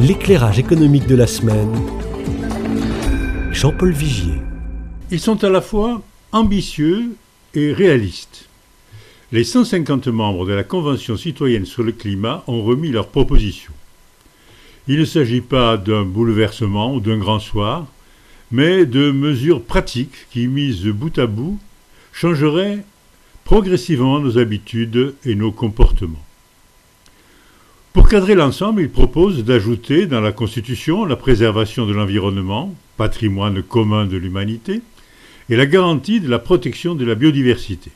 L'éclairage économique de la semaine. Jean-Paul Vigier. Ils sont à la fois ambitieux et réalistes. Les 150 membres de la Convention citoyenne sur le climat ont remis leurs propositions. Il ne s'agit pas d'un bouleversement ou d'un grand soir, mais de mesures pratiques qui, mises bout à bout, changeraient progressivement nos habitudes et nos comportements. Pour cadrer l'ensemble, il propose d'ajouter dans la Constitution la préservation de l'environnement, patrimoine commun de l'humanité, et la garantie de la protection de la biodiversité.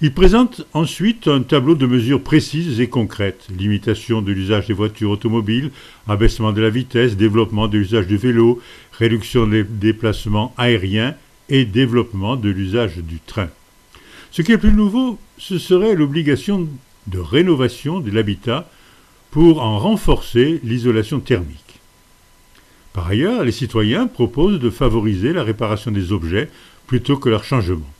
Il présente ensuite un tableau de mesures précises et concrètes limitation de l'usage des voitures automobiles, abaissement de la vitesse, développement de l'usage du vélo, réduction des déplacements aériens et développement de l'usage du train. Ce qui est plus nouveau, ce serait l'obligation de rénovation de l'habitat pour en renforcer l'isolation thermique. Par ailleurs, les citoyens proposent de favoriser la réparation des objets plutôt que leur changement.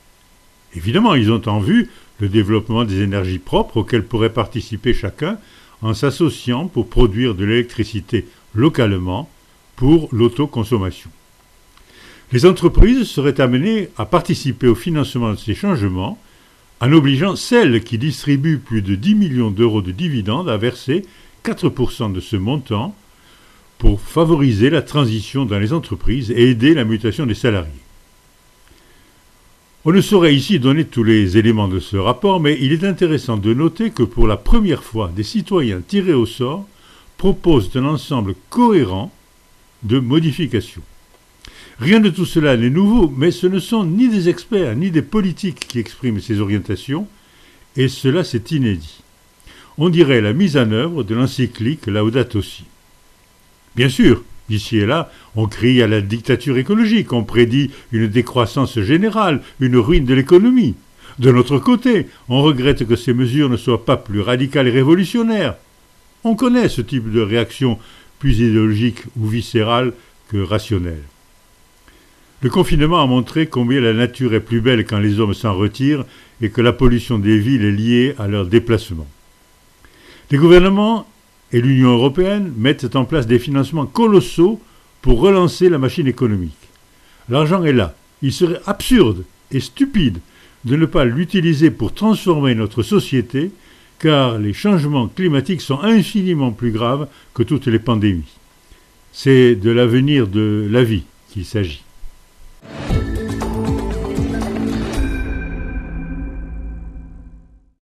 Évidemment, ils ont en vue le développement des énergies propres auxquelles pourrait participer chacun en s'associant pour produire de l'électricité localement pour l'autoconsommation. Les entreprises seraient amenées à participer au financement de ces changements en obligeant celles qui distribuent plus de 10 millions d'euros de dividendes à verser 4% de ce montant pour favoriser la transition dans les entreprises et aider la mutation des salariés. On ne saurait ici donner tous les éléments de ce rapport, mais il est intéressant de noter que pour la première fois, des citoyens tirés au sort proposent un ensemble cohérent de modifications. Rien de tout cela n'est nouveau, mais ce ne sont ni des experts ni des politiques qui expriment ces orientations, et cela c'est inédit. On dirait la mise en œuvre de l'encyclique Laudato Si. Bien sûr, ici et là, on crie à la dictature écologique, on prédit une décroissance générale, une ruine de l'économie. De notre côté, on regrette que ces mesures ne soient pas plus radicales et révolutionnaires. On connaît ce type de réaction plus idéologique ou viscérale que rationnelle. Le confinement a montré combien la nature est plus belle quand les hommes s'en retirent et que la pollution des villes est liée à leur déplacement. Les gouvernements et l'Union européenne mettent en place des financements colossaux pour relancer la machine économique. L'argent est là. Il serait absurde et stupide de ne pas l'utiliser pour transformer notre société, car les changements climatiques sont infiniment plus graves que toutes les pandémies. C'est de l'avenir de la vie qu'il s'agit.